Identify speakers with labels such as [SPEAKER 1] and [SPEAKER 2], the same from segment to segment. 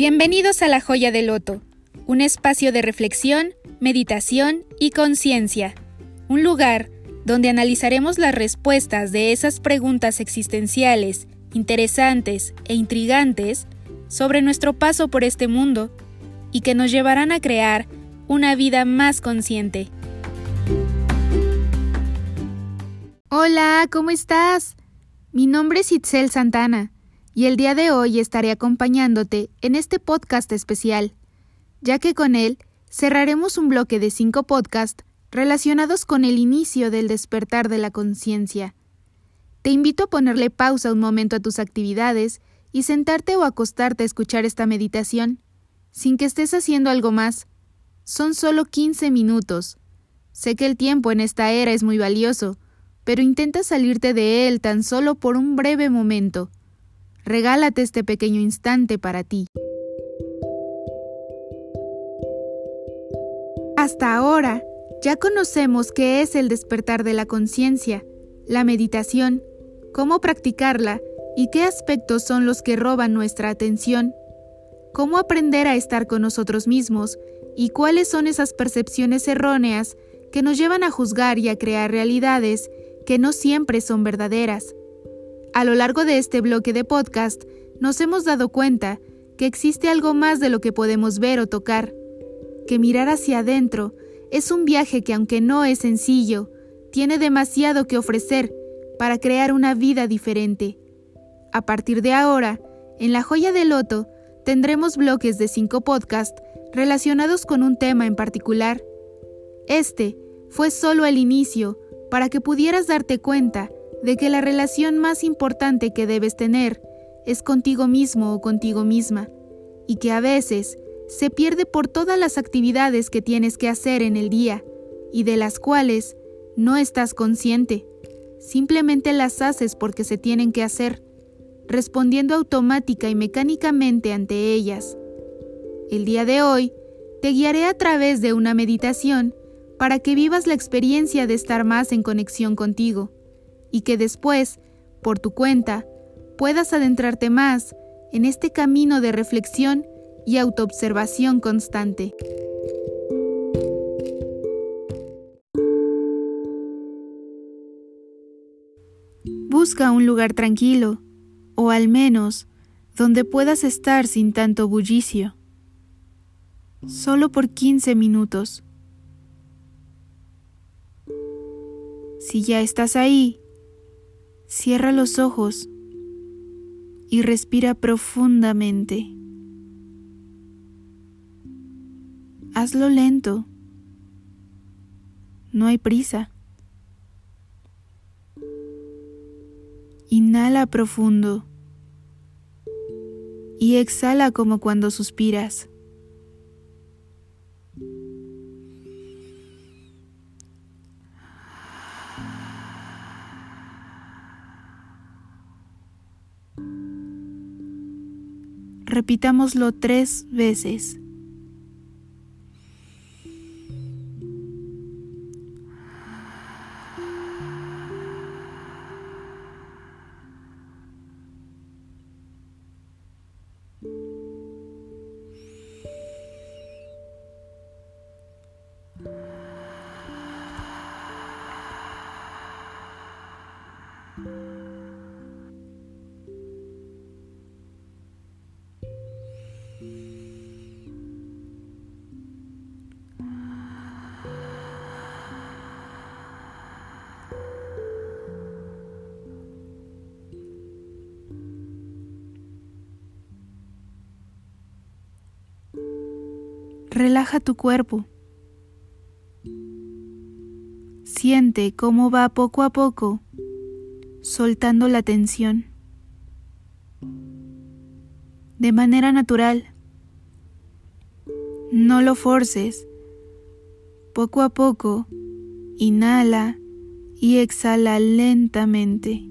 [SPEAKER 1] Bienvenidos a La Joya del Loto, un espacio de reflexión, meditación y conciencia. Un lugar donde analizaremos las respuestas de esas preguntas existenciales, interesantes e intrigantes sobre nuestro paso por este mundo y que nos llevarán a crear una vida más consciente. Hola, ¿cómo estás? Mi nombre es Itzel Santana y el día de hoy estaré acompañándote en este podcast especial, ya que con él cerraremos un bloque de cinco podcasts relacionados con el inicio del despertar de la conciencia. Te invito a ponerle pausa un momento a tus actividades y sentarte o acostarte a escuchar esta meditación, sin que estés haciendo algo más. Son solo 15 minutos. Sé que el tiempo en esta era es muy valioso, pero intenta salirte de él tan solo por un breve momento. Regálate este pequeño instante para ti. Hasta ahora, ya conocemos qué es el despertar de la conciencia, la meditación, cómo practicarla y qué aspectos son los que roban nuestra atención, cómo aprender a estar con nosotros mismos y cuáles son esas percepciones erróneas que nos llevan a juzgar y a crear realidades que no siempre son verdaderas. A lo largo de este bloque de podcast, nos hemos dado cuenta que existe algo más de lo que podemos ver o tocar, que mirar hacia adentro es un viaje que aunque no es sencillo, tiene demasiado que ofrecer para crear una vida diferente. A partir de ahora, en La Joya del Loto, tendremos bloques de cinco podcasts relacionados con un tema en particular. Este fue solo el inicio para que pudieras darte cuenta de que la relación más importante que debes tener es contigo mismo o contigo misma, y que a veces se pierde por todas las actividades que tienes que hacer en el día y de las cuales no estás consciente. Simplemente las haces porque se tienen que hacer, respondiendo automática y mecánicamente ante ellas. El día de hoy te guiaré a través de una meditación para que vivas la experiencia de estar más en conexión contigo y que después, por tu cuenta, puedas adentrarte más en este camino de reflexión y autoobservación constante. Busca un lugar tranquilo, o al menos donde puedas estar sin tanto bullicio. Solo por 15 minutos. Si ya estás ahí, cierra los ojos y respira profundamente. Hazlo lento. No hay prisa. Inhala profundo y exhala como cuando suspiras. Repitámoslo tres veces. Relaja tu cuerpo. Siente cómo va poco a poco soltando la tensión. De manera natural. No lo forces. Poco a poco, inhala y exhala lentamente.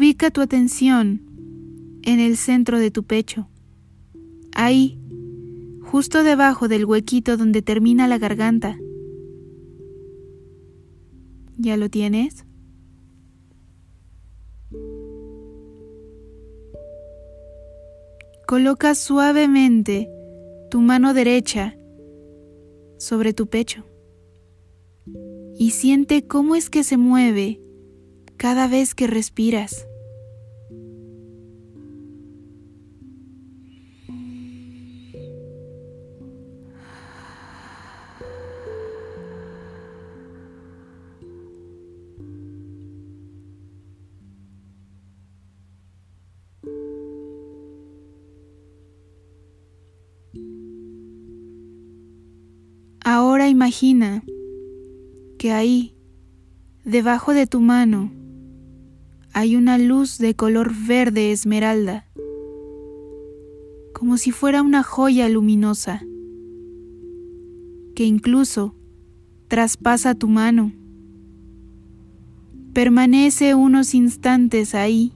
[SPEAKER 1] Ubica tu atención en el centro de tu pecho, ahí, justo debajo del huequito donde termina la garganta. ¿Ya lo tienes? Coloca suavemente tu mano derecha sobre tu pecho y siente cómo es que se mueve cada vez que respiras. Imagina que ahí, debajo de tu mano, hay una luz de color verde esmeralda, como si fuera una joya luminosa, que incluso traspasa tu mano. Permanece unos instantes ahí.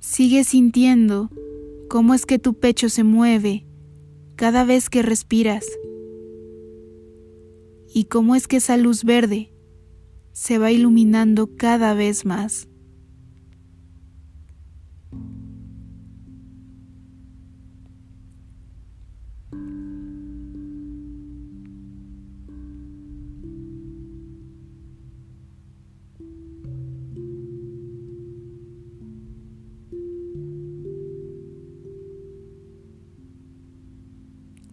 [SPEAKER 1] Sigue sintiendo cómo es que tu pecho se mueve cada vez que respiras y cómo es que esa luz verde se va iluminando cada vez más.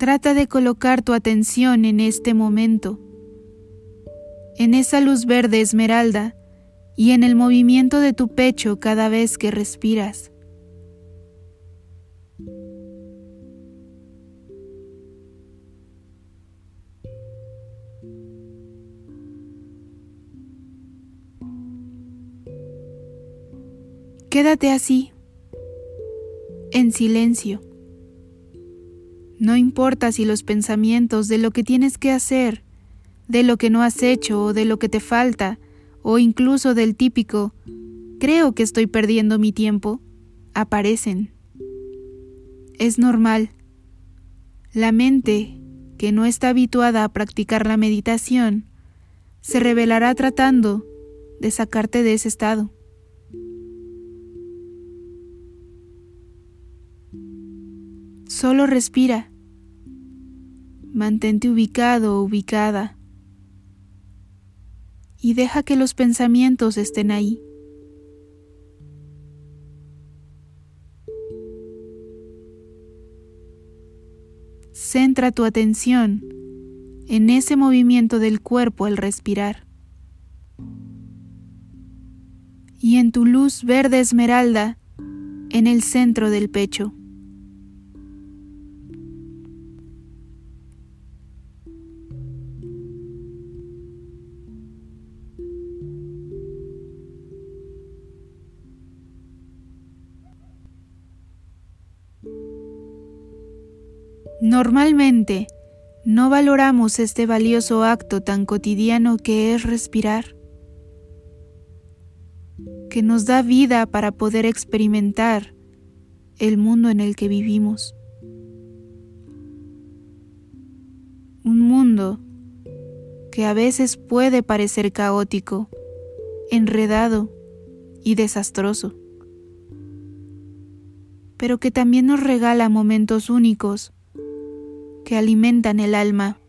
[SPEAKER 1] Trata de colocar tu atención en este momento en esa luz verde esmeralda y en el movimiento de tu pecho cada vez que respiras. Quédate así, en silencio. No importa si los pensamientos de lo que tienes que hacer de lo que no has hecho o de lo que te falta, o incluso del típico, creo que estoy perdiendo mi tiempo, aparecen. Es normal. La mente, que no está habituada a practicar la meditación, se revelará tratando de sacarte de ese estado. Solo respira. Mantente ubicado ubicada y deja que los pensamientos estén ahí. Centra tu atención en ese movimiento del cuerpo al respirar y en tu luz verde esmeralda en el centro del pecho. Normalmente, no valoramos este valioso acto tan cotidiano que es respirar, que nos da vida para poder experimentar el mundo en el que vivimos. Un mundo que a veces puede parecer caótico, enredado y desastroso, pero que también nos regala momentos únicos que alimentan el alma.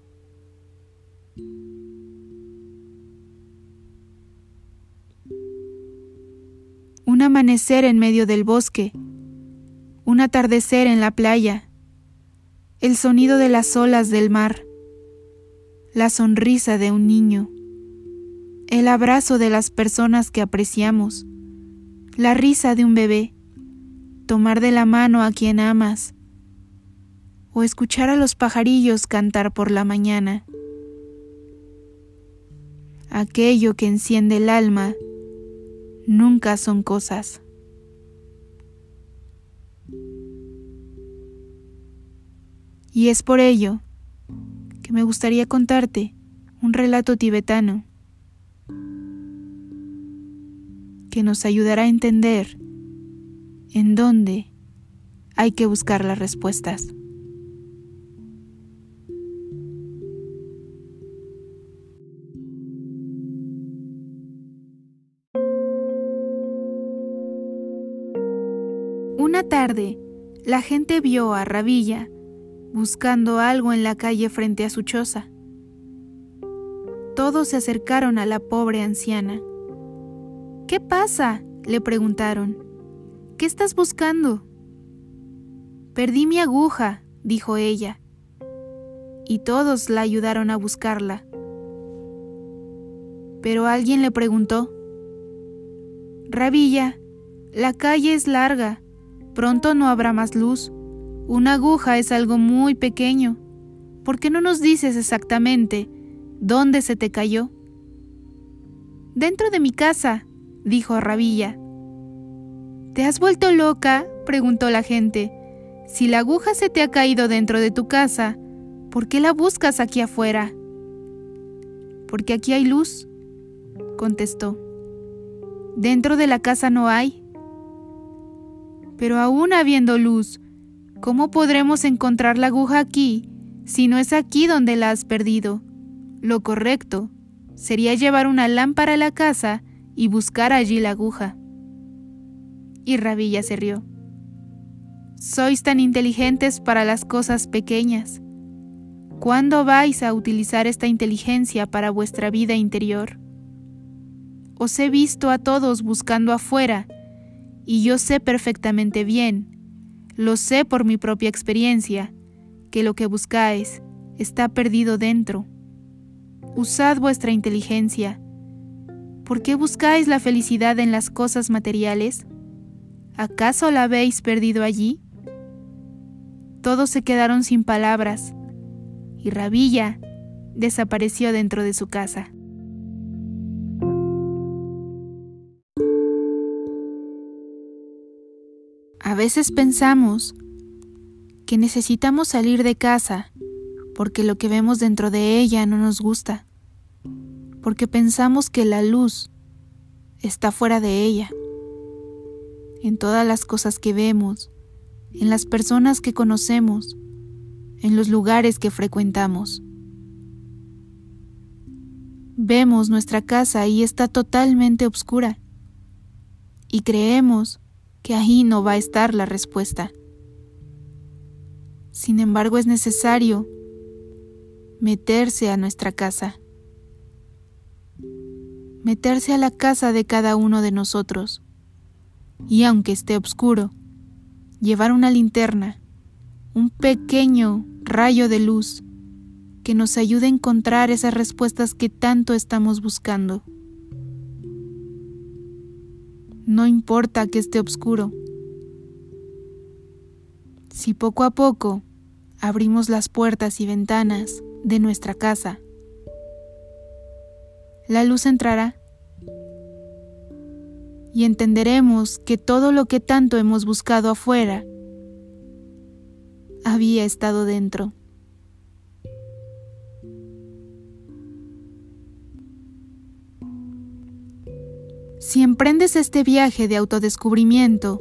[SPEAKER 1] Un amanecer en medio del bosque, un atardecer en la playa, el sonido de las olas del mar, la sonrisa de un niño, el abrazo de las personas que apreciamos, la risa de un bebé, tomar de la mano a quien amas, o escuchar a los pajarillos cantar por la mañana. Aquello que enciende el alma nunca son cosas. Y es por ello que me gustaría contarte un relato tibetano que nos ayudará a entender en dónde hay que buscar las respuestas. La gente vio a Rabilla buscando algo en la calle frente a su choza. Todos se acercaron a la pobre anciana. ¿Qué pasa? le preguntaron. ¿Qué estás buscando? Perdí mi aguja, dijo ella, y todos la ayudaron a buscarla. Pero alguien le preguntó, Rabilla, la calle es larga, pronto no habrá más luz. Una aguja es algo muy pequeño. ¿Por qué no nos dices exactamente dónde se te cayó? Dentro de mi casa, dijo Rabilla. ¿Te has vuelto loca? preguntó la gente. Si la aguja se te ha caído dentro de tu casa, ¿por qué la buscas aquí afuera? Porque aquí hay luz, contestó. Dentro de la casa no hay. Pero aún habiendo luz, ¿cómo podremos encontrar la aguja aquí si no es aquí donde la has perdido? Lo correcto sería llevar una lámpara a la casa y buscar allí la aguja. Y Rabilla se rió. Sois tan inteligentes para las cosas pequeñas. ¿Cuándo vais a utilizar esta inteligencia para vuestra vida interior? Os he visto a todos buscando afuera, y yo sé perfectamente bien, lo sé por mi propia experiencia, que lo que buscáis está perdido dentro. Usad vuestra inteligencia ¿Por qué buscáis la felicidad en las cosas materiales? ¿Acaso la habéis perdido allí? Todos se quedaron sin palabras y Rabilla desapareció dentro de su casa. A veces pensamos que necesitamos salir de casa porque lo que vemos dentro de ella no nos gusta porque pensamos que la luz está fuera de ella, en todas las cosas que vemos, en las personas que conocemos, en los lugares que frecuentamos. Vemos nuestra casa y está totalmente oscura y creemos que ahí no va a estar la respuesta. Sin embargo, es necesario meterse a nuestra casa meterse a la casa de cada uno de nosotros. Y aunque esté oscuro, llevar una linterna, un pequeño rayo de luz que nos ayude a encontrar esas respuestas que tanto estamos buscando. No importa que esté oscuro. Si poco a poco abrimos las puertas y ventanas de nuestra casa, la luz entrará y entenderemos que todo lo que tanto hemos buscado afuera había estado dentro. Si emprendes este viaje de autodescubrimiento,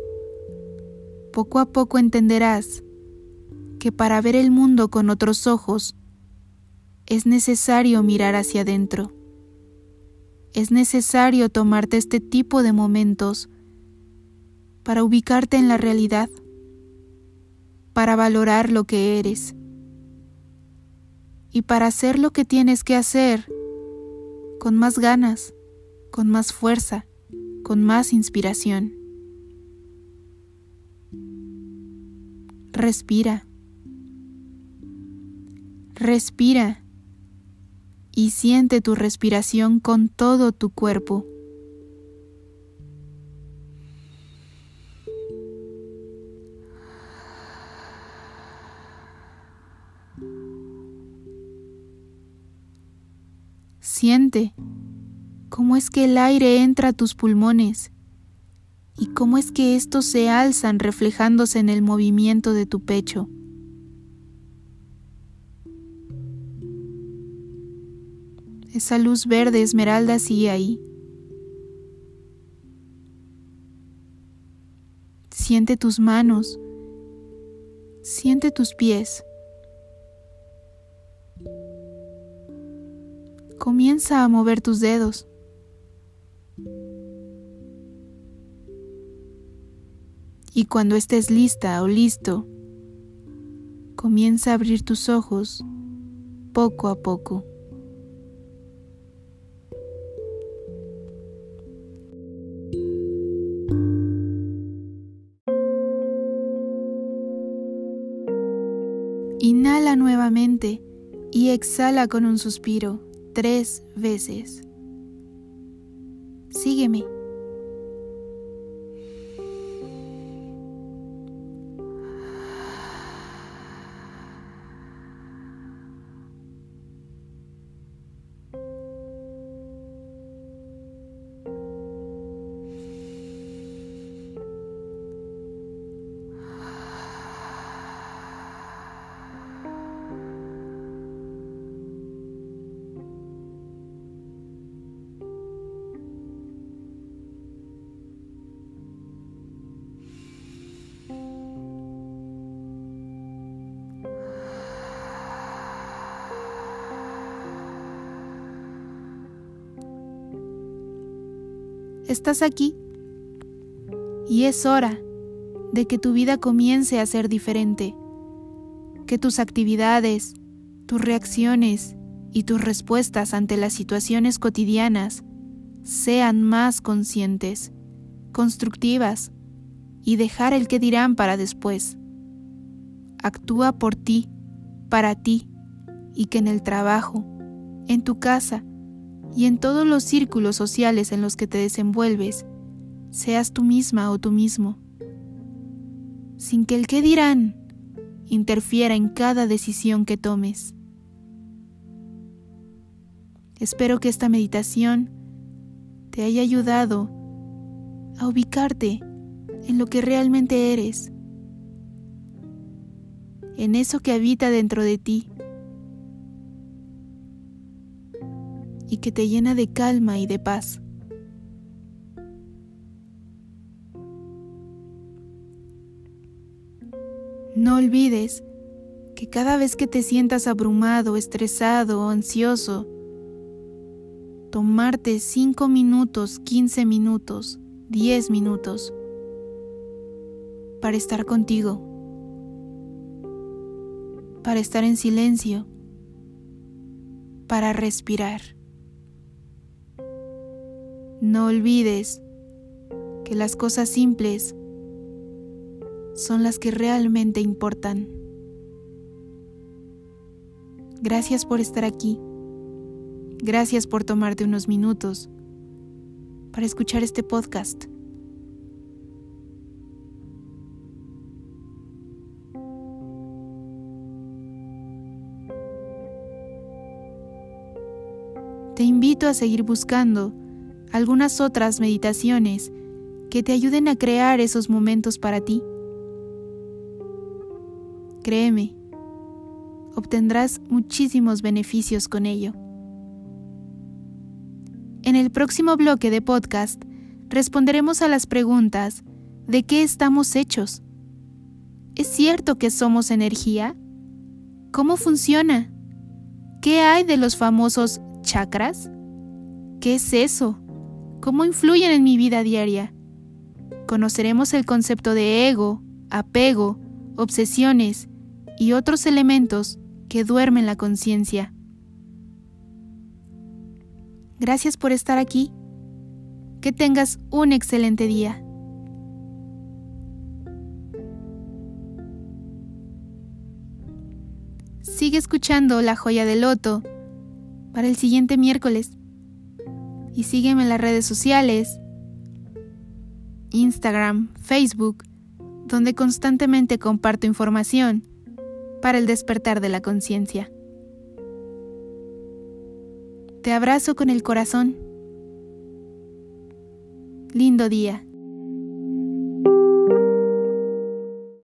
[SPEAKER 1] poco a poco entenderás que para ver el mundo con otros ojos es necesario mirar hacia adentro. Es necesario tomarte este tipo de momentos para ubicarte en la realidad, para valorar lo que eres. Y para hacer lo que tienes que hacer con más ganas, con más fuerza, con más inspiración. Respira. Respira y siente tu respiración con todo tu cuerpo. Siente cómo es que el aire entra a tus pulmones y cómo es que estos se alzan reflejándose en el movimiento de tu pecho. Esa luz verde esmeralda sigue ahí. Siente tus manos. Siente tus pies. Comienza a mover tus dedos. Y cuando estés lista o listo, comienza a abrir tus ojos poco a poco. Inhala nuevamente y exhala con un suspiro tres veces. Sígueme. Estás aquí y es hora de que tu vida comience a ser diferente, que tus actividades, tus reacciones y tus respuestas ante las situaciones cotidianas sean más conscientes, constructivas y dejar el que dirán para después. Actúa por ti, para ti, y que en el trabajo, en tu casa, y en todos los círculos sociales en los que te desenvuelves, seas tú misma o tú mismo, sin que el qué dirán interfiera en cada decisión que tomes. Espero que esta meditación te haya ayudado a ubicarte en lo que realmente eres, en eso que habita dentro de ti y que te llena de calma y de paz. No olvides que cada vez que te sientas abrumado, estresado o ansioso, tomarte 5 minutos, 15 minutos, 10 minutos para estar contigo, para estar en silencio, para respirar. No olvides que las cosas simples son las que realmente importan. Gracias por estar aquí. Gracias por tomarte unos minutos para escuchar este podcast. Te invito a seguir buscando algunas otras meditaciones que te ayuden a crear esos momentos para ti. Créeme, obtendrás muchísimos beneficios con ello. En el próximo bloque de podcast responderemos a las preguntas ¿de qué estamos hechos? ¿Es cierto que somos energía? ¿Cómo funciona? ¿Qué hay de los famosos chakras? ¿Qué es eso? Cómo influyen en mi vida diaria. Conoceremos el concepto de ego, apego, obsesiones y otros elementos que duermen la conciencia. Gracias por estar aquí. Que tengas un excelente día. Sigue escuchando La Joya del Loto para el siguiente miércoles y sígueme en las redes sociales, Instagram, Facebook, donde constantemente comparto información para el despertar de la conciencia. Te abrazo con el corazón. Lindo día.